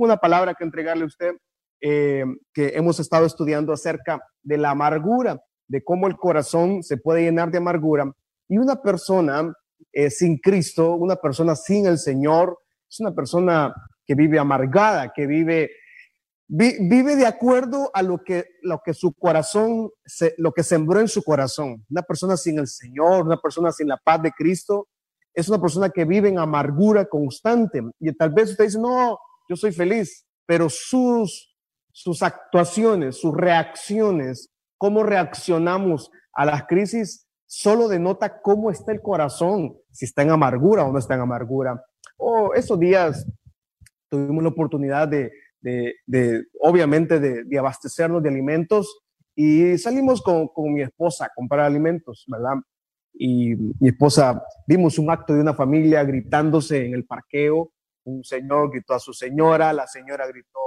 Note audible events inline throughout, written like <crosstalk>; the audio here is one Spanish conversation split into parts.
tengo una palabra que entregarle a usted eh, que hemos estado estudiando acerca de la amargura, de cómo el corazón se puede llenar de amargura y una persona eh, sin Cristo, una persona sin el Señor, es una persona que vive amargada, que vive vive de acuerdo a lo que, lo que su corazón, lo que sembró en su corazón. Una persona sin el Señor, una persona sin la paz de Cristo, es una persona que vive en amargura constante. Y tal vez usted dice, no, yo soy feliz, pero sus, sus actuaciones, sus reacciones, cómo reaccionamos a las crisis, solo denota cómo está el corazón, si está en amargura o no está en amargura. O oh, esos días tuvimos la oportunidad de, de, obviamente, de, abastecernos de alimentos y salimos con, con, mi esposa a comprar alimentos, ¿verdad? Y mi esposa, vimos un acto de una familia gritándose en el parqueo, un señor gritó a su señora, la señora gritó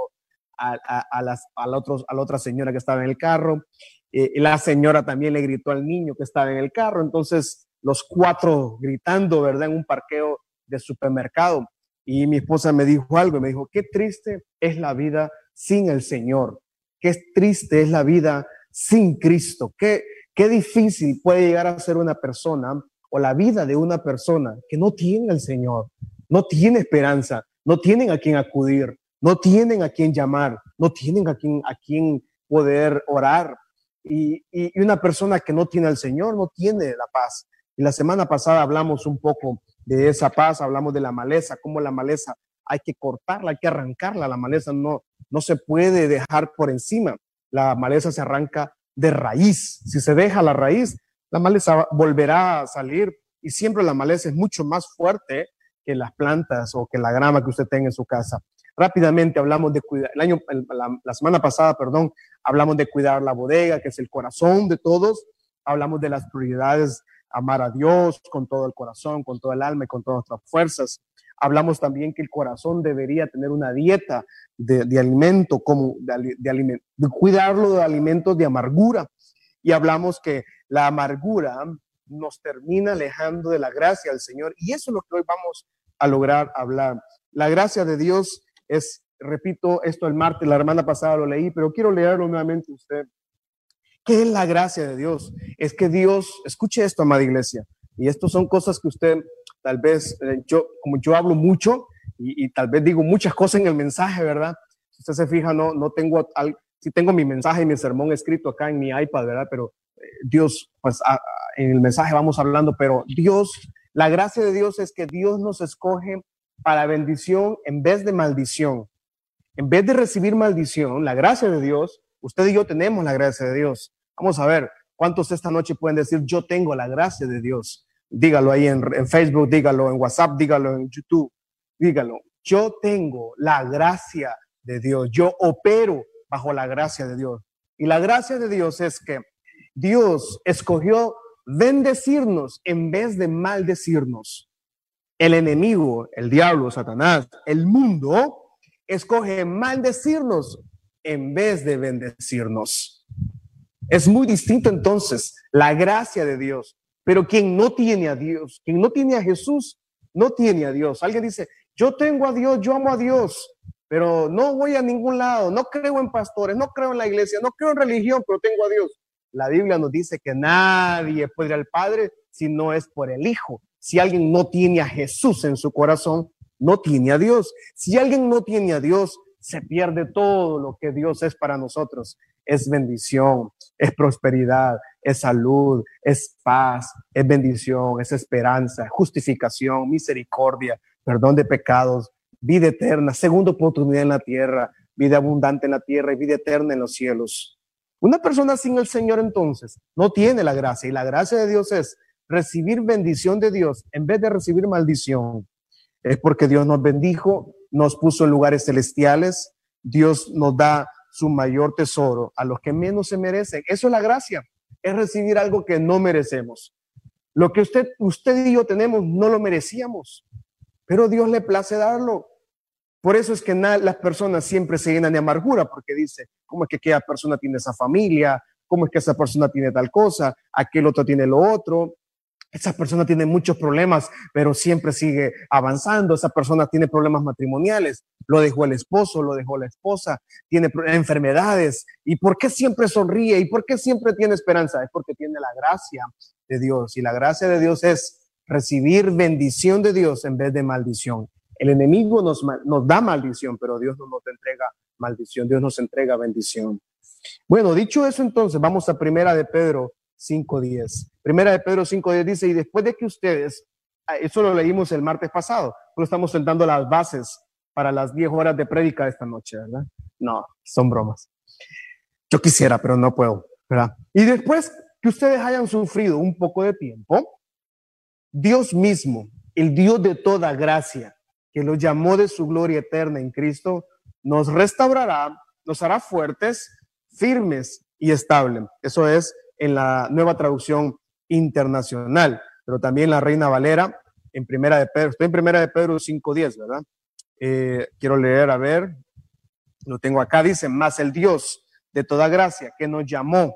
a, las, a, la, otro, a otra señora que estaba en el carro, eh, la señora también le gritó al niño que estaba en el carro, entonces los cuatro gritando, ¿verdad? En un parqueo de supermercado. Y mi esposa me dijo algo, me dijo, qué triste es la vida sin el Señor, qué triste es la vida sin Cristo, qué, qué difícil puede llegar a ser una persona o la vida de una persona que no tiene al Señor, no tiene esperanza, no tienen a quien acudir, no tienen a quien llamar, no tienen a quien, a quien poder orar. Y, y una persona que no tiene al Señor no tiene la paz. Y la semana pasada hablamos un poco de esa paz, hablamos de la maleza, cómo la maleza hay que cortarla, hay que arrancarla, la maleza no, no se puede dejar por encima, la maleza se arranca de raíz, si se deja la raíz, la maleza volverá a salir y siempre la maleza es mucho más fuerte que las plantas o que la grama que usted tenga en su casa. Rápidamente hablamos de cuidar, el año, la, semana pasada, perdón, hablamos de cuidar la bodega, que es el corazón de todos, hablamos de las prioridades amar a Dios con todo el corazón, con todo el alma y con todas nuestras fuerzas. Hablamos también que el corazón debería tener una dieta de, alimento, como de, de cuidarlo de alimentos de amargura. Y hablamos que la amargura nos termina alejando de la gracia del Señor. Y eso es lo que hoy vamos a lograr hablar. La gracia de Dios es, repito, esto el martes, la semana pasada lo leí, pero quiero leerlo nuevamente usted. ¿Qué es la gracia de Dios? Es que Dios, escuche esto, amada iglesia, y esto son cosas que usted tal vez, eh, yo, como yo hablo mucho y, tal vez digo muchas cosas en el mensaje, ¿verdad? Usted se fija, no, no tengo, al, si tengo mi mensaje y mi sermón escrito acá en mi iPad, ¿verdad? Pero Dios, pues en el mensaje vamos hablando, pero Dios, la gracia de Dios es que Dios nos escoge para bendición en vez de maldición. En vez de recibir maldición, la gracia de Dios Usted y yo tenemos la gracia de Dios. Vamos a ver cuántos esta noche pueden decir, yo tengo la gracia de Dios. Dígalo ahí en, Facebook, dígalo en WhatsApp, dígalo en YouTube, dígalo. Yo tengo la gracia de Dios. Yo opero bajo la gracia de Dios. Y la gracia de Dios es que Dios escogió bendecirnos en vez de maldecirnos. El enemigo, el diablo, Satanás, el mundo, escoge maldecirnos en vez de bendecirnos. Es muy distinto entonces la gracia de Dios. Pero quien no tiene a Dios, quien no tiene a Jesús, no tiene a Dios. Alguien dice, yo tengo a Dios, yo amo a Dios, pero no voy a ningún lado, no creo en pastores, no creo en la iglesia, no creo en religión, pero tengo a Dios. La Biblia nos dice que nadie puede al Padre si no es por el Hijo. Si alguien no tiene a Jesús en su corazón, no tiene a Dios. Si alguien no tiene a Dios, se pierde todo lo que Dios es para nosotros. Es bendición, es prosperidad, es salud, es paz, es bendición, es esperanza, justificación, misericordia, perdón de pecados, vida eterna, segunda oportunidad en la tierra, vida abundante en la tierra y vida eterna en los cielos. Una persona sin el Señor entonces no tiene la gracia y la gracia de Dios es recibir bendición de Dios en vez de recibir maldición. Es porque Dios nos bendijo nos puso en lugares celestiales, Dios nos da su mayor tesoro a los que menos se merecen. Eso es la gracia, es recibir algo que no merecemos. Lo que usted, usted y yo tenemos no lo merecíamos, pero Dios le place darlo. Por eso es que las personas siempre se llenan de amargura, porque dice, ¿cómo es que aquella persona tiene esa familia? ¿Cómo es que esa persona tiene tal cosa? Aquel otro tiene lo otro. esa persona tiene muchos problemas, pero siempre sigue avanzando. Esa persona tiene problemas matrimoniales. Lo dejó el esposo, lo dejó la esposa, tiene enfermedades. ¿Y por qué siempre sonríe? ¿Y por qué siempre tiene esperanza? Es porque tiene la gracia de Dios. Y la gracia de Dios es recibir bendición de Dios en vez de maldición. El enemigo nos, da maldición, pero Dios no nos entrega maldición. Dios nos entrega bendición. Bueno, dicho eso, entonces vamos a primera de Pedro 5.10. Primera de Pedro 5.10 dice, y después de que ustedes, ah, eso lo leímos el martes pasado, pero estamos sentando las bases para las 10 horas de prédica esta noche, ¿verdad? No, son bromas. Yo quisiera, pero no puedo, ¿verdad? Y después que ustedes hayan sufrido un poco de tiempo, Dios mismo, el Dios de toda gracia, que los llamó de su gloria eterna en Cristo, nos restaurará, nos hará fuertes, firmes y estables. Eso es en la nueva traducción internacional, pero también la Reina Valera en Primera de Pedro. Estoy en Primera de Pedro 5.10, ¿verdad? Eh, quiero leer, a ver, lo tengo acá, dice, más el Dios de toda gracia que nos llamó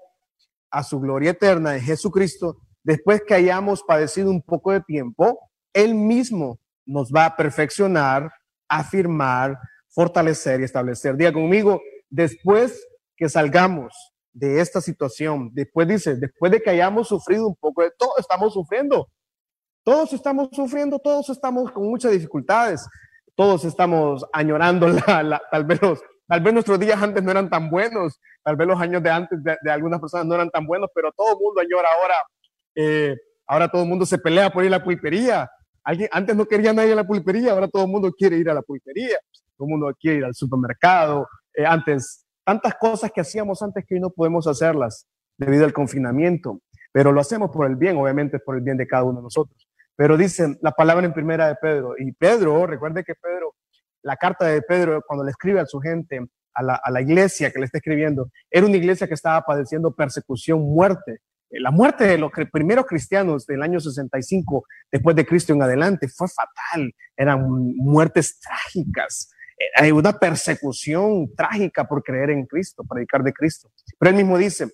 a su gloria eterna en Jesucristo, después que hayamos padecido un poco de tiempo, Él mismo nos va a perfeccionar, afirmar, fortalecer y establecer. Diga conmigo, después que salgamos de esta situación. Después dice, después de que hayamos sufrido un poco de todo, estamos sufriendo. Todos estamos sufriendo, todos estamos con muchas dificultades, todos estamos añorando la, tal vez tal vez nuestros días antes no eran tan buenos, tal vez los años de antes de, algunas personas no eran tan buenos, pero todo el mundo añora ahora. Eh, ahora todo el mundo se pelea por ir a la pulpería. Alguien, antes no quería nadie a la pulpería, ahora todo el mundo quiere ir a la pulpería. Todo el mundo quiere ir al supermercado. Eh, antes tantas cosas que hacíamos antes que hoy no podemos hacerlas debido al confinamiento, pero lo hacemos por el bien, obviamente por el bien de cada uno de nosotros. Pero dice la palabra en primera de Pedro, y Pedro, recuerde que Pedro, la carta de Pedro, cuando le escribe a su gente, a la, a la iglesia que le está escribiendo, era una iglesia que estaba padeciendo persecución, muerte. La muerte de los primeros cristianos del año 65 después de Cristo en adelante fue fatal, eran muertes trágicas hay una persecución trágica por creer en Cristo, predicar de Cristo. Pero él mismo dice,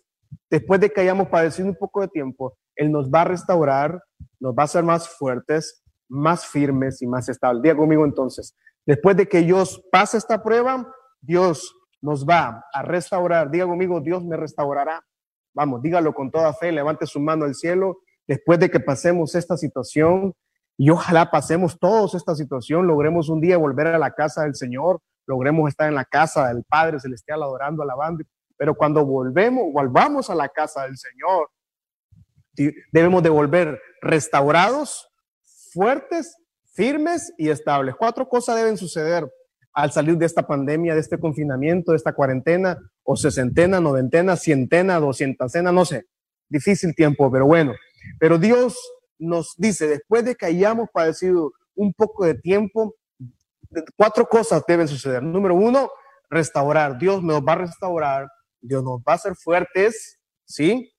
después de que hayamos padecido un poco de tiempo, Él nos va a restaurar, nos va a hacer más fuertes, más firmes y más estables. Diga conmigo entonces, después de que Dios pase esta prueba, Dios nos va a restaurar. Diga conmigo, Dios me restaurará. Vamos, dígalo con toda fe, levante su mano al cielo. Después de que pasemos esta situación, y ojalá pasemos todos esta situación, logremos un día volver a la casa del Señor, logremos estar en la casa del Padre Celestial adorando, alabando. Pero cuando volvemos, volvamos a la casa del Señor, debemos de volver restaurados, fuertes, firmes y estables. Cuatro cosas deben suceder al salir de esta pandemia, de este confinamiento, de esta cuarentena, o sesentena, noventena, cientena, doscientacena, no sé. Difícil tiempo, pero bueno. Pero Dios nos dice, después de que hayamos padecido un poco de tiempo, cuatro cosas deben suceder. Número uno, restaurar. Dios nos va a restaurar, Dios nos va a hacer fuertes, ¿sí?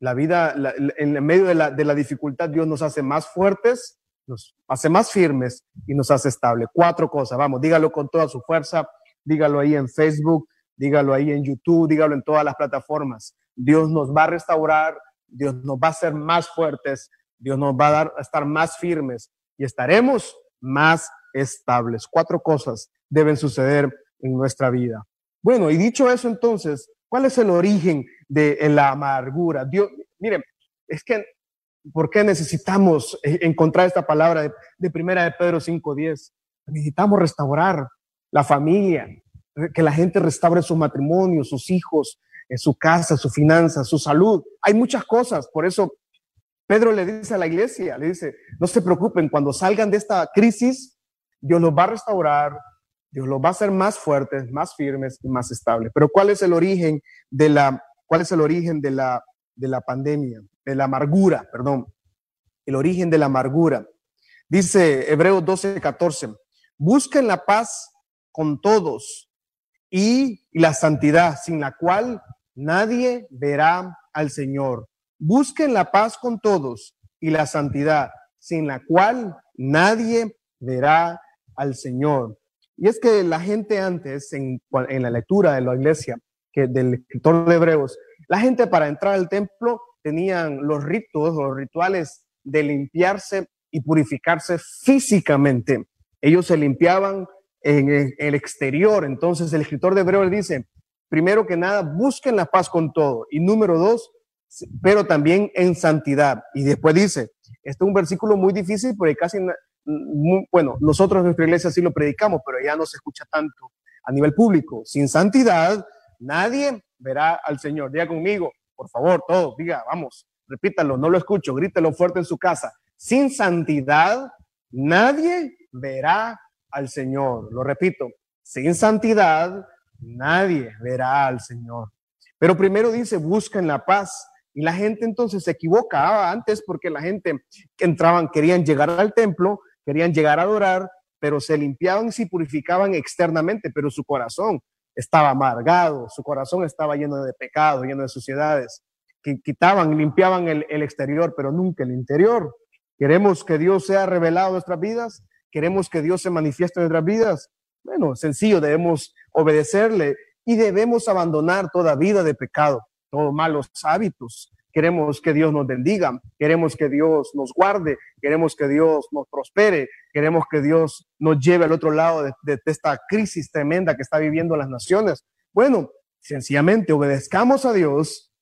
La vida, en medio de la, de la dificultad, Dios nos hace más fuertes, nos hace más firmes y nos hace estables. Cuatro cosas, vamos, dígalo con toda su fuerza, dígalo ahí en Facebook, dígalo ahí en YouTube, dígalo en todas las plataformas. Dios nos va a restaurar, Dios nos va a hacer más fuertes, Dios nos va a dar a estar más firmes y estaremos más estables. Cuatro cosas deben suceder en nuestra vida. Bueno, y dicho eso entonces, ¿cuál es el origen de la amargura? Dios, miren, es que, ¿por qué necesitamos e, encontrar esta palabra de, primera de Pedro 5.10? Necesitamos restaurar la familia, que la gente restaure su matrimonio, sus hijos, en su casa, su finanza, su salud. Hay muchas cosas, por eso Pedro le dice a la iglesia, le dice, no se preocupen, cuando salgan de esta crisis, Dios los va a restaurar, Dios los va a hacer más fuertes, más firmes y más estables. Pero ¿cuál es el origen de la, cuál es el origen de la, de la pandemia, de la amargura, perdón? El origen de la amargura. Dice Hebreos 12, 14, busquen la paz con todos y la santidad, sin la cual nadie verá al Señor. Busquen la paz con todos y la santidad, sin la cual nadie verá al Señor. Y es que la gente antes, en, la lectura de la iglesia, que del escritor de Hebreos, la gente para entrar al templo tenían los ritos, los rituales de limpiarse y purificarse físicamente. Ellos se limpiaban en el, exterior. Entonces el escritor de Hebreo dice, primero que nada, busquen la paz con todo. Y número dos, pero también en santidad. Y después dice, este es un versículo muy difícil porque casi, bueno, nosotros en nuestra iglesia sí lo predicamos, pero ya no se escucha tanto a nivel público. Sin santidad, nadie verá al Señor. Diga conmigo, por favor, todos, diga, vamos, repítalo, no lo escucho, grítelo fuerte en su casa. Sin santidad, nadie verá al Señor. Lo repito, sin santidad, nadie verá al Señor. Pero primero dice, busquen la paz. Y la gente entonces se equivocaba antes porque la gente que entraban querían llegar al templo, querían llegar a adorar, pero se limpiaban y se purificaban externamente, pero su corazón estaba amargado, su corazón estaba lleno de pecado, lleno de suciedades, que quitaban, limpiaban el, el exterior, pero nunca el interior. Queremos que Dios sea revelado en nuestras vidas, queremos que Dios se manifieste en nuestras vidas. Bueno, sencillo, debemos obedecerle y debemos abandonar toda vida de pecado todos malos hábitos. Queremos que Dios nos bendiga, queremos que Dios nos guarde, queremos que Dios nos prospere, queremos que Dios nos lleve al otro lado de, esta crisis tremenda que está viviendo las naciones. Bueno, sencillamente obedezcamos a Dios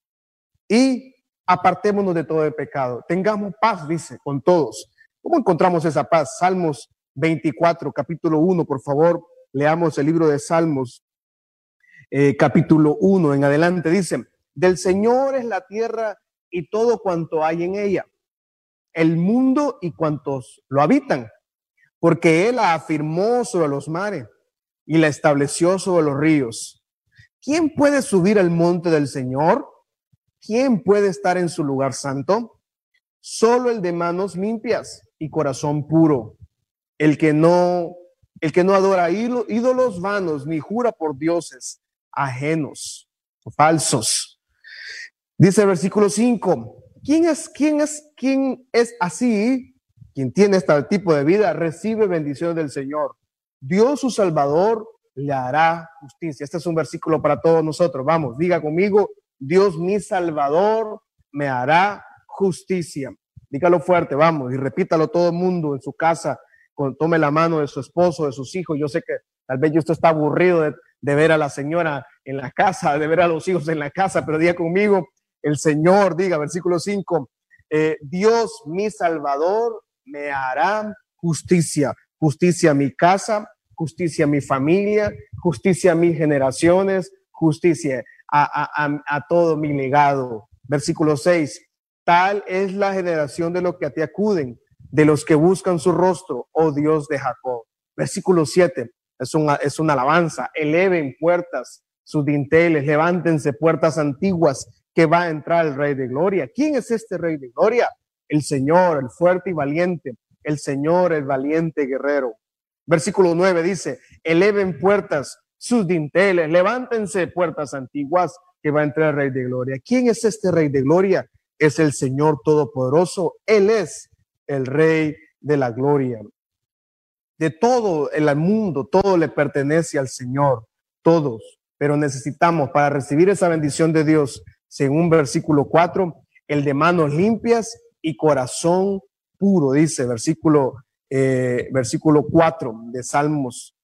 y apartémonos de todo el pecado. Tengamos paz, dice, con todos. ¿Cómo encontramos esa paz? Salmos 24, capítulo 1, por favor, leamos el libro de Salmos, eh, capítulo 1 en adelante. Dice, del Señor es la tierra y todo cuanto hay en ella, el mundo y cuantos lo habitan, porque Él la afirmó sobre los mares y la estableció sobre los ríos. ¿Quién puede subir al monte del Señor? ¿Quién puede estar en su lugar santo? Solo el de manos limpias y corazón puro, el que no el que no adora ídolos vanos ni jura por dioses ajenos, falsos Dice el versículo 5, ¿quién es, quién es, quién es así? Quien tiene este tipo de vida recibe bendición del Señor. Dios su Salvador le hará justicia. Este es un versículo para todos nosotros. Vamos, diga conmigo, Dios mi Salvador me hará justicia. Dígalo fuerte, vamos, y repítalo todo el mundo en su casa. Tome la mano de su esposo, de sus hijos. Yo sé que tal vez usted está aburrido de, ver a la señora en la casa, de ver a los hijos en la casa, pero diga conmigo, el Señor, diga, versículo 5, eh, Dios mi Salvador me hará justicia, justicia a mi casa, justicia a mi familia, justicia a mis generaciones, justicia a, todo mi legado. Versículo 6, tal es la generación de los que a ti acuden, de los que buscan su rostro, oh Dios de Jacob. Versículo 7, es una, es una alabanza, eleven puertas sus dinteles, levántense puertas antiguas que va a entrar el Rey de Gloria. ¿Quién es este Rey de Gloria? El Señor, el fuerte y valiente, el Señor, el valiente guerrero. Versículo 9 dice, eleven puertas sus dinteles, levántense puertas antiguas, que va a entrar el Rey de Gloria. ¿Quién es este Rey de Gloria? Es el Señor Todopoderoso. Él es el Rey de la Gloria. De todo el mundo, todo le pertenece al Señor, todos. Pero necesitamos, para recibir esa bendición de Dios, según versículo 4, el de manos limpias y corazón puro, dice versículo, eh, versículo 4 de Salmos,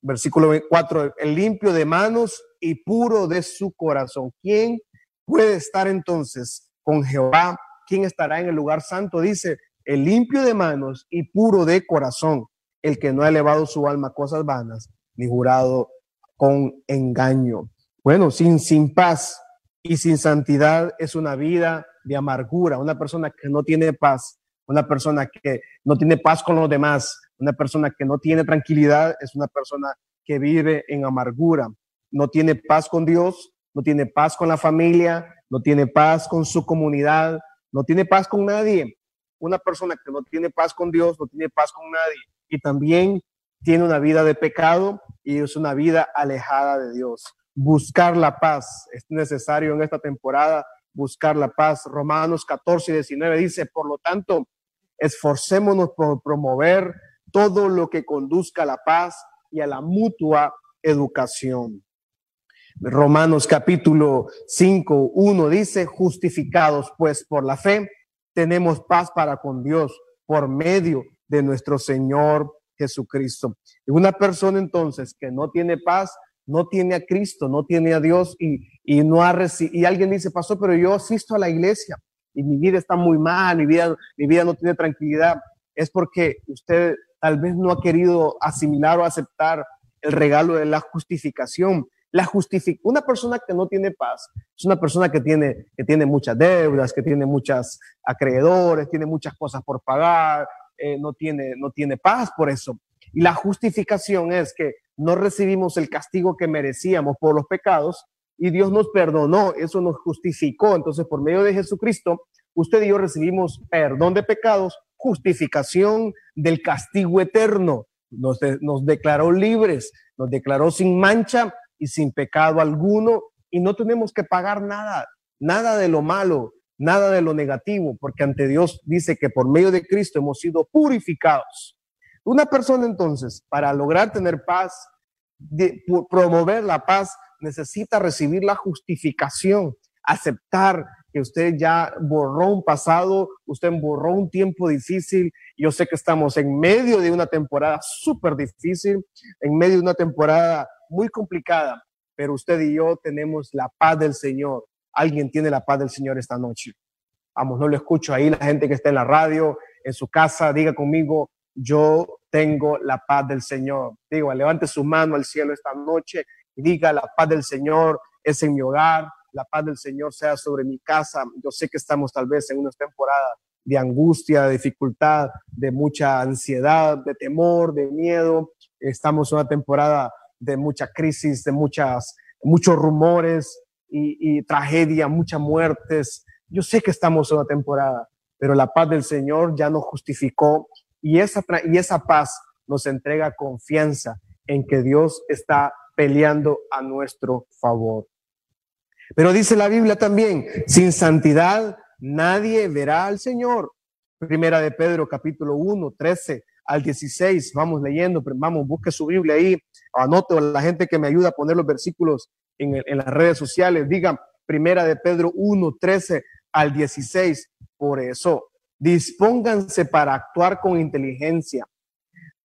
versículo 4, el limpio de manos y puro de su corazón. ¿Quién puede estar entonces con Jehová? ¿Quién estará en el lugar santo? Dice, el limpio de manos y puro de corazón, el que no ha elevado su alma a cosas vanas, ni jurado con engaño. Bueno, sin, sin paz, y sin santidad es una vida de amargura, una persona que no tiene paz, una persona que no tiene paz con los demás, una persona que no tiene tranquilidad es una persona que vive en amargura, no tiene paz con Dios, no tiene paz con la familia, no tiene paz con su comunidad, no tiene paz con nadie. Una persona que no tiene paz con Dios, no tiene paz con nadie y también tiene una vida de pecado y es una vida alejada de Dios buscar la paz. Es necesario en esta temporada buscar la paz. Romanos 14 y 19 dice, por lo tanto, esforcémonos por promover todo lo que conduzca a la paz y a la mutua educación. Romanos capítulo 5, 1 dice, justificados pues por la fe, tenemos paz para con Dios por medio de nuestro Señor Jesucristo. Y una persona entonces que no tiene paz, no tiene a Cristo, no tiene a Dios y, y no ha y alguien dice, pastor, pero yo asisto a la iglesia y mi vida está muy mal, mi vida, mi vida no tiene tranquilidad, es porque usted tal vez no ha querido asimilar o aceptar el regalo de la justificación. La justific una persona que no tiene paz es una persona que tiene, que tiene muchas deudas, que tiene muchos acreedores, tiene muchas cosas por pagar, eh, no, tiene, no tiene paz por eso. Y la justificación es que no recibimos el castigo que merecíamos por los pecados y Dios nos perdonó, eso nos justificó. Entonces, por medio de Jesucristo, usted y yo recibimos perdón de pecados, justificación del castigo eterno. Nos, nos declaró libres, nos declaró sin mancha y sin pecado alguno y no tenemos que pagar nada, nada de lo malo, nada de lo negativo, porque ante Dios dice que por medio de Cristo hemos sido purificados. Una persona entonces, para lograr tener paz, de, promover la paz, necesita recibir la justificación, aceptar que usted ya borró un pasado, usted borró un tiempo difícil. Yo sé que estamos en medio de una temporada súper difícil, en medio de una temporada muy complicada, pero usted y yo tenemos la paz del Señor. Alguien tiene la paz del Señor esta noche. Vamos, no lo escucho ahí, la gente que está en la radio, en su casa, diga conmigo, yo tengo la paz del Señor. Digo, levante su mano al cielo esta noche y diga, la paz del Señor es en mi hogar, la paz del Señor sea sobre mi casa. Yo sé que estamos tal vez en una temporada de angustia, de dificultad, de mucha ansiedad, de temor, de miedo. Estamos en una temporada de mucha crisis, de muchas, muchos rumores y, tragedia, muchas muertes. Yo sé que estamos en una temporada, pero la paz del Señor ya nos justificó y esa, y esa paz nos entrega confianza en que Dios está peleando a nuestro favor. Pero dice la Biblia también, sin santidad nadie verá al Señor. Primera de Pedro capítulo 1, 13 al 16. Vamos leyendo, vamos, busque su Biblia ahí, anote la gente que me ayuda a poner los versículos en, las redes sociales. Diga Primera de Pedro 1, 13 al 16. Por eso, dispónganse para actuar con inteligencia.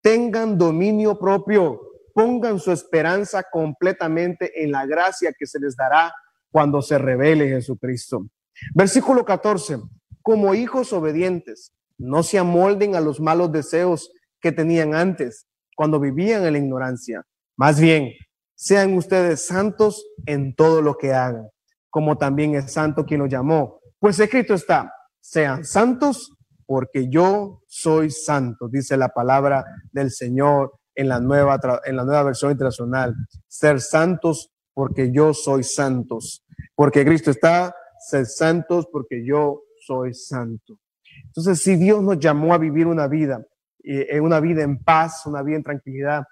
Tengan dominio propio. Pongan su esperanza completamente en la gracia que se les dará cuando se revele Jesucristo. Versículo 14. Como hijos obedientes, no se amolden a los malos deseos que tenían antes, cuando vivían en la ignorancia. Más bien, sean ustedes santos en todo lo que hagan, como también es santo quien los llamó. Pues escrito está, sean santos porque yo soy santo, dice la palabra del Señor en la nueva, en la nueva versión internacional. Ser santos porque yo soy santos. Porque Cristo está, ser santos porque yo soy santo. Entonces, si Dios nos llamó a vivir una vida, eh, una vida en paz, una vida en tranquilidad,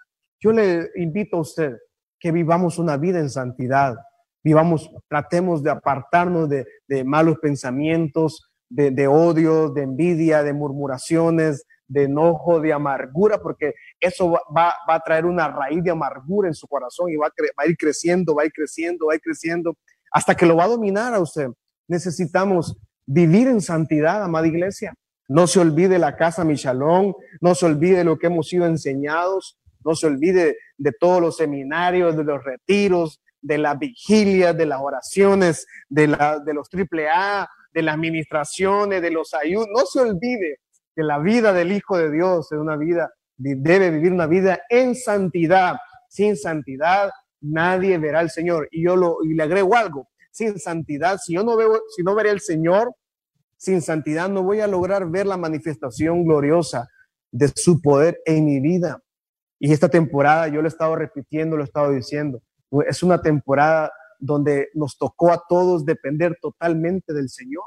yo le invito a usted que vivamos una vida en santidad, vivamos, tratemos de apartarnos de, malos pensamientos, de, de, odio, de envidia, de murmuraciones, de enojo, de amargura, porque eso va, a traer una raíz de amargura en su corazón y va va a ir creciendo, va a ir creciendo, va a ir creciendo hasta que lo va a dominar a usted. Necesitamos vivir en santidad, amada iglesia. No se olvide la casa Michalón, no se olvide lo que hemos sido enseñados, no se olvide de todos los seminarios, de los retiros, de las vigilias, de las oraciones, de, los triple A, de las administraciones, de los ayunos. No se olvide que la vida del Hijo de Dios es una vida, debe vivir una vida en santidad. Sin santidad nadie verá al Señor. Y yo lo, y le agrego algo, sin santidad, si yo no veo, si no veré al Señor, sin santidad no voy a lograr ver la manifestación gloriosa de su poder en mi vida. Y esta temporada, yo lo he estado repitiendo, lo he estado diciendo, es una temporada donde nos tocó a todos depender totalmente del Señor.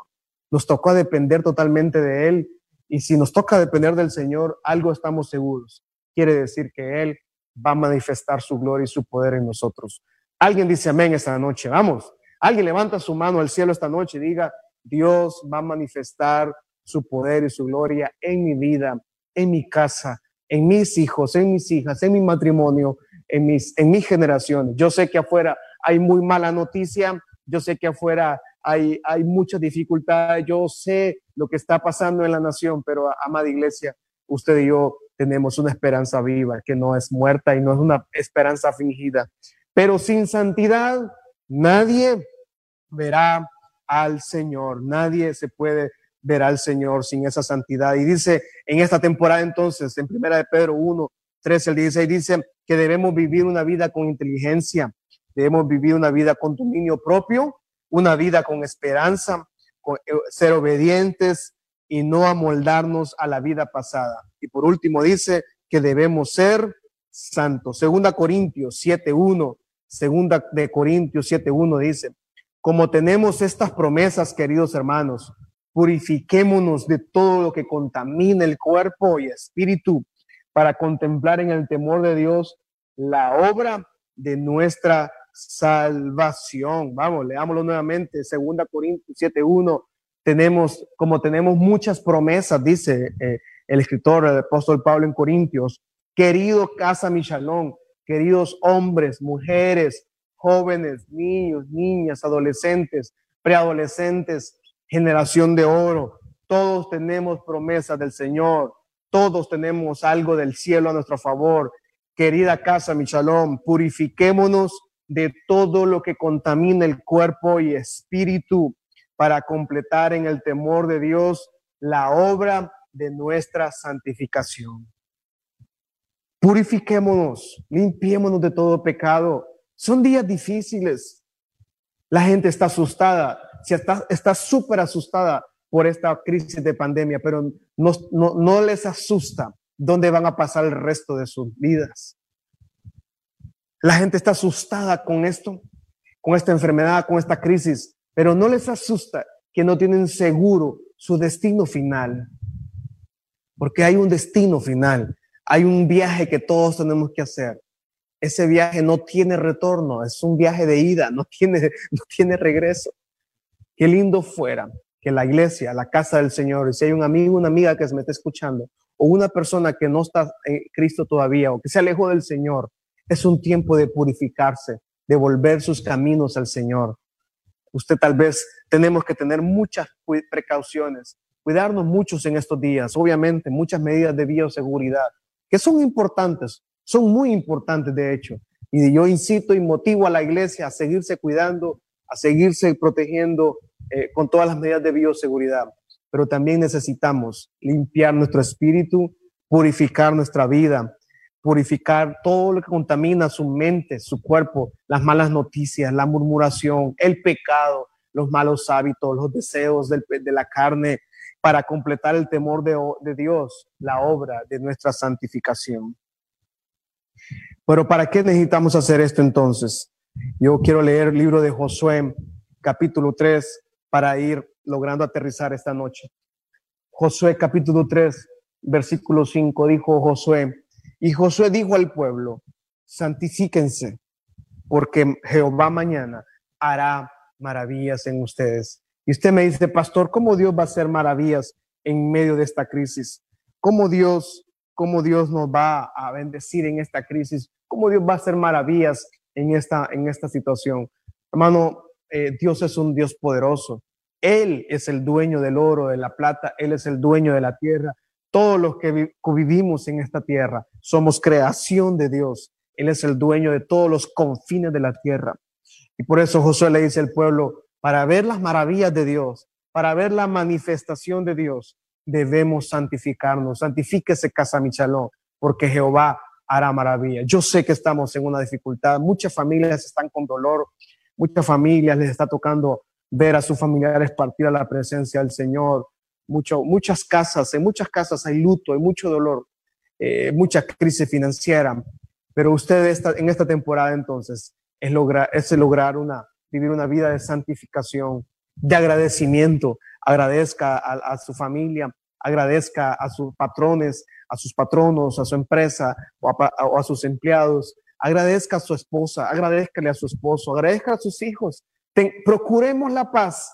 Nos tocó depender totalmente de Él. Y si nos toca depender del Señor, algo estamos seguros. Quiere decir que Él va a manifestar su gloria y su poder en nosotros. Alguien dice amén esta noche. Vamos. Alguien levanta su mano al cielo esta noche y diga, Dios va a manifestar su poder y su gloria en mi vida, en mi casa, en mis hijos, en mis hijas, en mi matrimonio, en mis, en mis generaciones. Yo sé que afuera hay muy mala noticia, yo sé que afuera hay, hay muchas dificultades. Yo sé lo que está pasando en la nación, pero amada iglesia, usted y yo tenemos una esperanza viva que no es muerta y no es una esperanza fingida. Pero sin santidad, nadie verá al Señor. Nadie se puede ver al Señor sin esa santidad. Y dice en esta temporada entonces, en primera de Pedro 1, 13 al 16, dice que debemos vivir una vida con inteligencia, debemos vivir una vida con dominio propio, una vida con esperanza, con, eh, ser obedientes y no amoldarnos a la vida pasada. Y por último dice que debemos ser santos. Segunda Corintios 7.1, segunda de Corintios 7.1 dice, como tenemos estas promesas, queridos hermanos, purifiquémonos de todo lo que contamina el cuerpo y espíritu para contemplar en el temor de Dios la obra de nuestra salvación. Vamos, leámoslo nuevamente, Segunda Corintios 7.1. Tenemos, como tenemos muchas promesas, dice eh, el escritor, el apóstol Pablo en Corintios, querido casa Michalón, queridos hombres, mujeres, jóvenes, niños, niñas, adolescentes, preadolescentes, generación de oro. Todos tenemos promesas del Señor. Todos tenemos algo del cielo a nuestro favor. Querida casa, mi shalom, purifiquémonos de todo lo que contamina el cuerpo y espíritu para completar en el temor de Dios la obra de nuestra santificación. Purifiquémonos, limpiémonos de todo pecado son días difíciles. La gente está asustada, está súper asustada por esta crisis de pandemia, pero no, no les asusta dónde van a pasar el resto de sus vidas. La gente está asustada con esto, con esta enfermedad, con esta crisis, pero no les asusta que no tienen seguro su destino final. Porque hay un destino final, hay un viaje que todos tenemos que hacer ese viaje no tiene retorno, es un viaje de ida, no tiene, <laughs> no tiene regreso. Qué lindo fuera que la iglesia, la casa del Señor, y si hay un amigo, una amiga que se me está escuchando, o una persona que no está en Cristo todavía, o que se alejó del Señor, es un tiempo de purificarse, de volver sus caminos al Señor. Usted tal vez tenemos que tener muchas precauciones, cuidarnos muchos en estos días, obviamente muchas medidas de bioseguridad, que son importantes, son muy importantes, de hecho. Y yo incito y motivo a la iglesia a seguirse cuidando, a seguirse protegiendo eh, con todas las medidas de bioseguridad. Pero también necesitamos limpiar nuestro espíritu, purificar nuestra vida, purificar todo lo que contamina su mente, su cuerpo, las malas noticias, la murmuración, el pecado, los malos hábitos, los deseos de la carne, para completar el temor de Dios, la obra de nuestra santificación. Pero ¿para qué necesitamos hacer esto entonces? Yo quiero leer el libro de Josué, capítulo 3, para ir logrando aterrizar esta noche. Josué, capítulo 3, versículo 5, dijo Josué, y Josué dijo al pueblo, santifíquense, porque Jehová mañana hará maravillas en ustedes. Y usted me dice, pastor, ¿cómo Dios va a hacer maravillas en medio de esta crisis? ¿Cómo Dios cómo Dios nos va a bendecir en esta crisis, cómo Dios va a hacer maravillas en esta, en esta situación. Hermano, eh, Dios es un Dios poderoso. Él es el dueño del oro, de la plata, Él es el dueño de la tierra. Todos los que vivimos en esta tierra somos creación de Dios. Él es el dueño de todos los confines de la tierra. Y por eso Josué le dice al pueblo, para ver las maravillas de Dios, para ver la manifestación de Dios, debemos santificarnos. Santifíquese casa Michalón, porque Jehová hará maravilla. Yo sé que estamos en una dificultad. Muchas familias están con dolor. Muchas familias les está tocando ver a sus familiares partir a la presencia del Señor. Mucho, muchas casas, en muchas casas hay luto, hay mucho dolor, eh, mucha crisis financiera. Pero usted en esta temporada entonces es lograr, es lograr una, vivir una vida de santificación, de agradecimiento, agradezca a, su familia, agradezca a sus patrones, a sus patronos, a su empresa o a, sus empleados, agradezca a su esposa, agradezcale a su esposo, agradezca a sus hijos. procuremos la paz,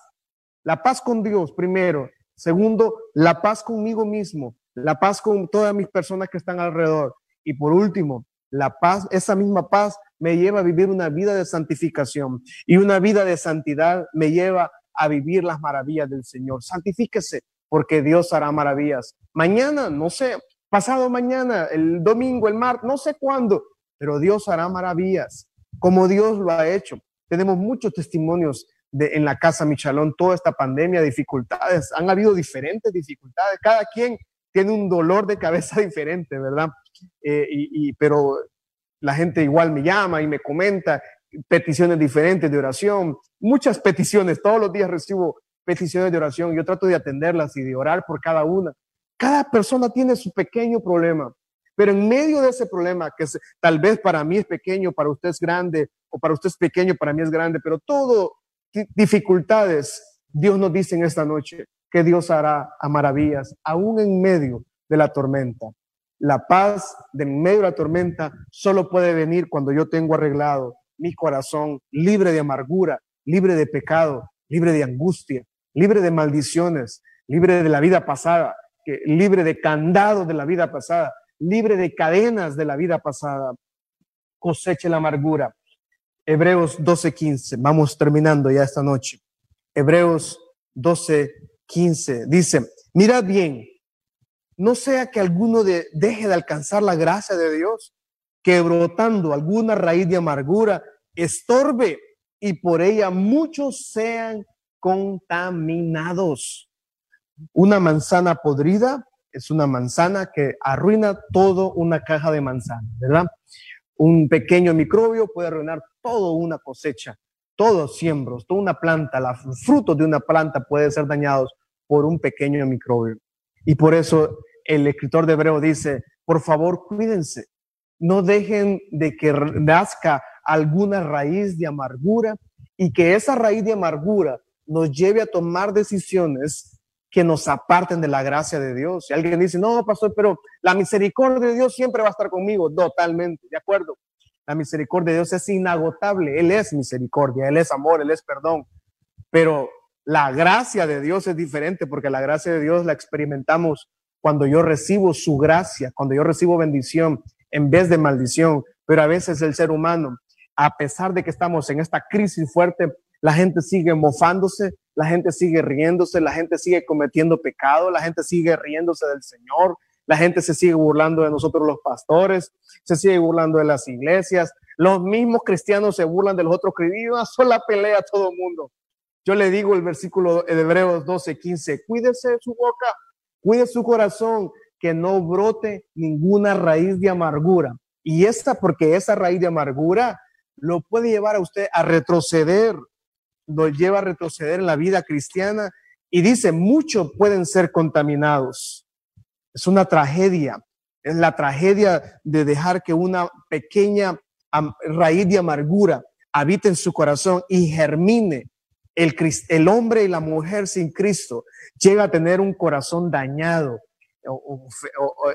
la paz con Dios primero. Segundo, la paz conmigo mismo, la paz con todas mis personas que están alrededor. Y por último, la paz, esa misma paz me lleva a vivir una vida de santificación y una vida de santidad me lleva a vivir las maravillas del Señor. Santifíquese porque Dios hará maravillas. Mañana, no sé, pasado mañana, el domingo, el martes, no sé cuándo, pero Dios hará maravillas, como Dios lo ha hecho. Tenemos muchos testimonios de, en la casa Michalón, toda esta pandemia, dificultades, han habido diferentes dificultades, cada quien tiene un dolor de cabeza <laughs> diferente, ¿verdad? Eh, pero la gente igual me llama y me comenta peticiones diferentes de oración, muchas peticiones, todos los días recibo peticiones de oración, yo trato de atenderlas y de orar por cada una. Cada persona tiene su pequeño problema, pero en medio de ese problema, que tal vez para mí es pequeño, para usted es grande, o para usted es pequeño, para mí es grande, pero todo dificultades, Dios nos dice en esta noche que Dios hará a maravillas, aún en medio de la tormenta. La paz de en medio de la tormenta solo puede venir cuando yo tengo arreglado mi corazón libre de amargura, libre de pecado, libre de angustia, libre de maldiciones, libre de la vida pasada, libre de candados de la vida pasada, libre de cadenas de la vida pasada. Coseche la amargura. Hebreos 12:15. Vamos terminando ya esta noche. Hebreos 12:15 dice, mirad bien, no sea que alguno deje de alcanzar la gracia de Dios, que brotando alguna raíz de amargura estorbe y por ella muchos sean contaminados. Una manzana podrida es una manzana que arruina todo una caja de manzana, ¿verdad? Un pequeño microbio puede arruinar toda una cosecha, todos siembros, toda una planta, los frutos de una planta pueden ser dañados por un pequeño microbio. Y por eso el escritor de Hebreo dice, por favor, cuídense, no dejen de que nazca alguna raíz de amargura y que esa raíz de amargura nos lleve a tomar decisiones que nos aparten de la gracia de Dios. Si alguien dice, no, pastor, pero la misericordia de Dios siempre va a estar conmigo, totalmente, de acuerdo. La misericordia de Dios es inagotable, Él es misericordia, Él es amor, Él es perdón. Pero la gracia de Dios es diferente porque la gracia de Dios la experimentamos cuando yo recibo su gracia, cuando yo recibo bendición en vez de maldición. Pero a veces el ser humano, a pesar de que estamos en esta crisis fuerte, la gente sigue mofándose, la gente sigue riéndose, la gente sigue cometiendo pecado, la gente sigue riéndose del Señor, la gente se sigue burlando de nosotros los pastores, se sigue burlando de las iglesias, los mismos cristianos se burlan de los otros cristianos, una sola pelea a todo el mundo. Yo le digo el versículo de Hebreos 12, 15, cuídese su boca, cuide su corazón, que no brote ninguna raíz de amargura. Y esta, porque esa raíz de amargura lo puede llevar a usted a retroceder, nos lleva a retroceder en la vida cristiana y dice, muchos pueden ser contaminados. Es una tragedia, es la tragedia de dejar que una pequeña raíz de amargura habite en su corazón y germine. El, el hombre y la mujer sin Cristo llega a tener un corazón dañado, o,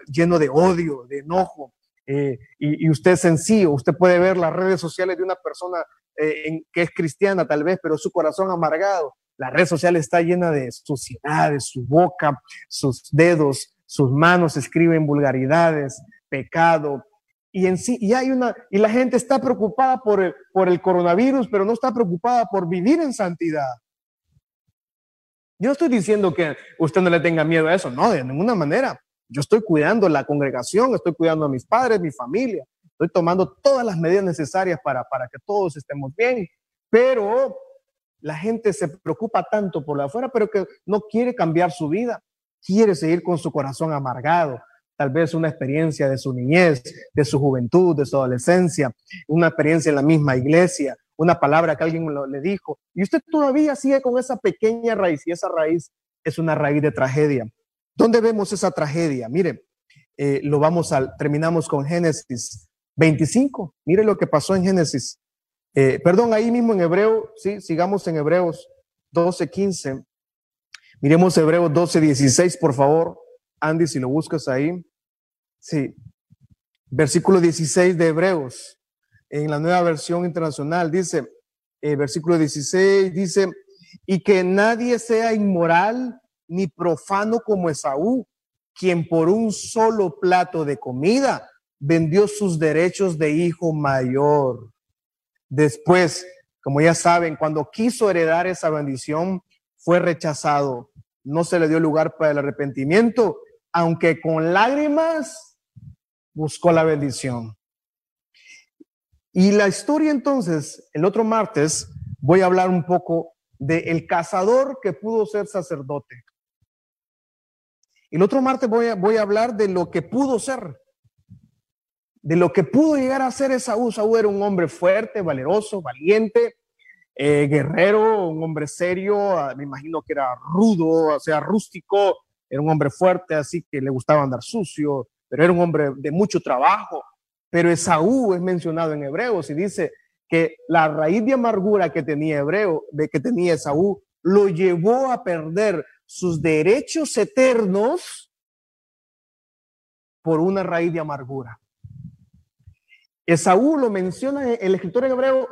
lleno de odio, de enojo, eh, y, usted es sencillo, usted puede ver las redes sociales de una persona eh, que es cristiana tal vez, pero su corazón amargado. La red social está llena de suciedades, su boca, sus dedos, sus manos escriben vulgaridades, pecado. Y en sí, y hay una, y la gente está preocupada por el, por el coronavirus, pero no está preocupada por vivir en santidad. Yo no estoy diciendo que usted no le tenga miedo a eso, no, de ninguna manera. Yo estoy cuidando la congregación, estoy cuidando a mis padres, mi familia, estoy tomando todas las medidas necesarias para, para que todos estemos bien, pero la gente se preocupa tanto por la afuera, pero que no quiere cambiar su vida, quiere seguir con su corazón amargado, tal vez una experiencia de su niñez, de su juventud, de su adolescencia, una experiencia en la misma iglesia, una palabra que alguien le dijo, y usted todavía sigue con esa pequeña raíz, y esa raíz es una raíz de tragedia. ¿Dónde vemos esa tragedia? Mire, eh, lo vamos a, terminamos con Génesis 25. Mire lo que pasó en Génesis. Eh, perdón, ahí mismo en Hebreo, sí, sigamos en Hebreos 12, 15. Miremos Hebreos 12, 16, por favor. Andy, si lo buscas ahí. Sí. Versículo 16 de Hebreos, en la nueva versión internacional, dice, eh, versículo 16, dice, y que nadie sea inmoral ni profano como Esaú, quien por un solo plato de comida vendió sus derechos de hijo mayor. Después, como ya saben, cuando quiso heredar esa bendición, fue rechazado. No se le dio lugar para el arrepentimiento, aunque con lágrimas buscó la bendición. Y la historia entonces, el otro martes, voy a hablar un poco de el cazador que pudo ser sacerdote. El otro martes voy a, hablar de lo que pudo ser, de lo que pudo llegar a ser Esaú. Esaú era un hombre fuerte, valeroso, valiente, eh, guerrero, un hombre serio, ah, me imagino que era rudo, o sea, rústico, era un hombre fuerte, así que le gustaba andar sucio, pero era un hombre de mucho trabajo. Pero Esaú es mencionado en Hebreos y dice que la raíz de amargura que tenía Hebreo, de que tenía Esaú, lo llevó a perder sus derechos eternos por una raíz de amargura. Esaú lo menciona el escritor en hebreo,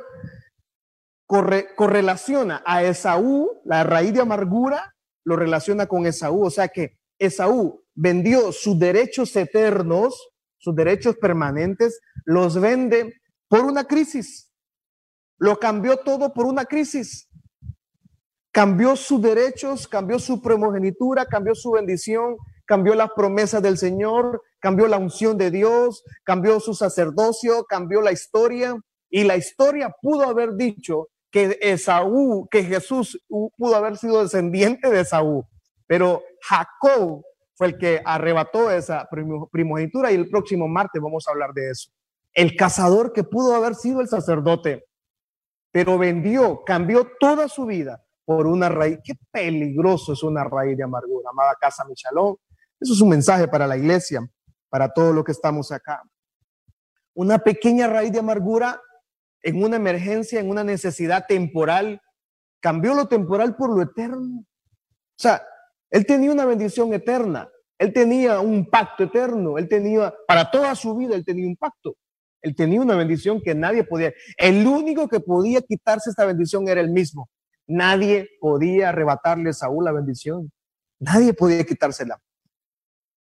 correlaciona a Esaú, la raíz de amargura, lo relaciona con Esaú. O sea que Esaú vendió sus derechos eternos, sus derechos permanentes, los vende por una crisis. Lo cambió todo por una crisis cambió sus derechos, cambió su primogenitura, cambió su bendición, cambió las promesas del Señor, cambió la unción de Dios, cambió su sacerdocio, cambió la historia. Y la historia pudo haber dicho que Esaú, que Jesús pudo haber sido descendiente de Esaú, pero Jacob fue el que arrebató esa primogenitura y el próximo martes vamos a hablar de eso. El cazador que pudo haber sido el sacerdote, pero vendió, cambió toda su vida por una raíz. Qué peligroso es una raíz de amargura, amada casa Michalón. Eso es un mensaje para la iglesia, para todos los que estamos acá. Una pequeña raíz de amargura en una emergencia, en una necesidad temporal, cambió lo temporal por lo eterno. O sea, él tenía una bendición eterna, él tenía un pacto eterno, él tenía, para toda su vida, él tenía un pacto. Él tenía una bendición que nadie podía. El único que podía quitarse esta bendición era él mismo. Nadie podía arrebatarle a Saúl la bendición. Nadie podía quitársela.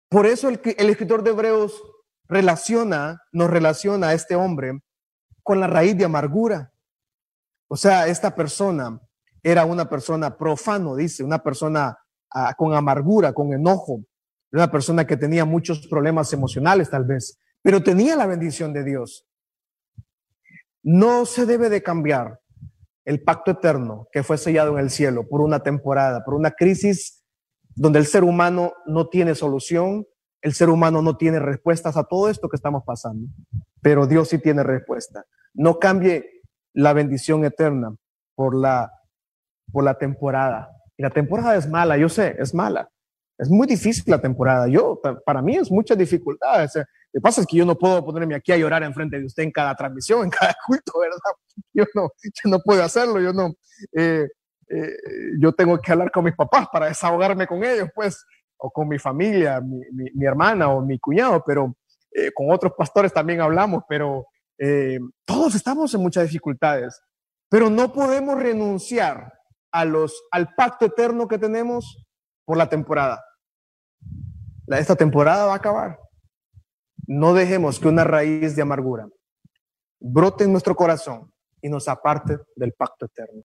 Por eso el, escritor de Hebreos relaciona, nos relaciona a este hombre con la raíz de amargura. O sea, esta persona era una persona profano, dice, una persona ah, con amargura, con enojo, una persona que tenía muchos problemas emocionales tal vez, pero tenía la bendición de Dios. No se debe de cambiar el pacto eterno que fue sellado en el cielo por una temporada, por una crisis donde el ser humano no tiene solución, el ser humano no tiene respuestas a todo esto que estamos pasando, pero Dios sí tiene respuesta. No cambie la bendición eterna por la, por la temporada. Y la temporada es mala, yo sé, es mala. Es muy difícil la temporada. Yo, para mí es mucha dificultad. Lo que pasa es que yo no puedo ponerme aquí a llorar enfrente de usted en cada transmisión, <laughs> en cada culto, ¿verdad? Yo no, yo no puedo hacerlo, yo no. Eh, eh, yo tengo que hablar con mis papás para desahogarme con ellos, pues, o con mi familia, mi, mi, hermana o mi cuñado, pero eh, con otros pastores también hablamos, pero todos estamos en muchas dificultades, pero no podemos renunciar a los, al pacto eterno que tenemos por la temporada esta temporada va a acabar. No dejemos que una raíz de amargura brote en nuestro corazón y nos aparte del pacto eterno.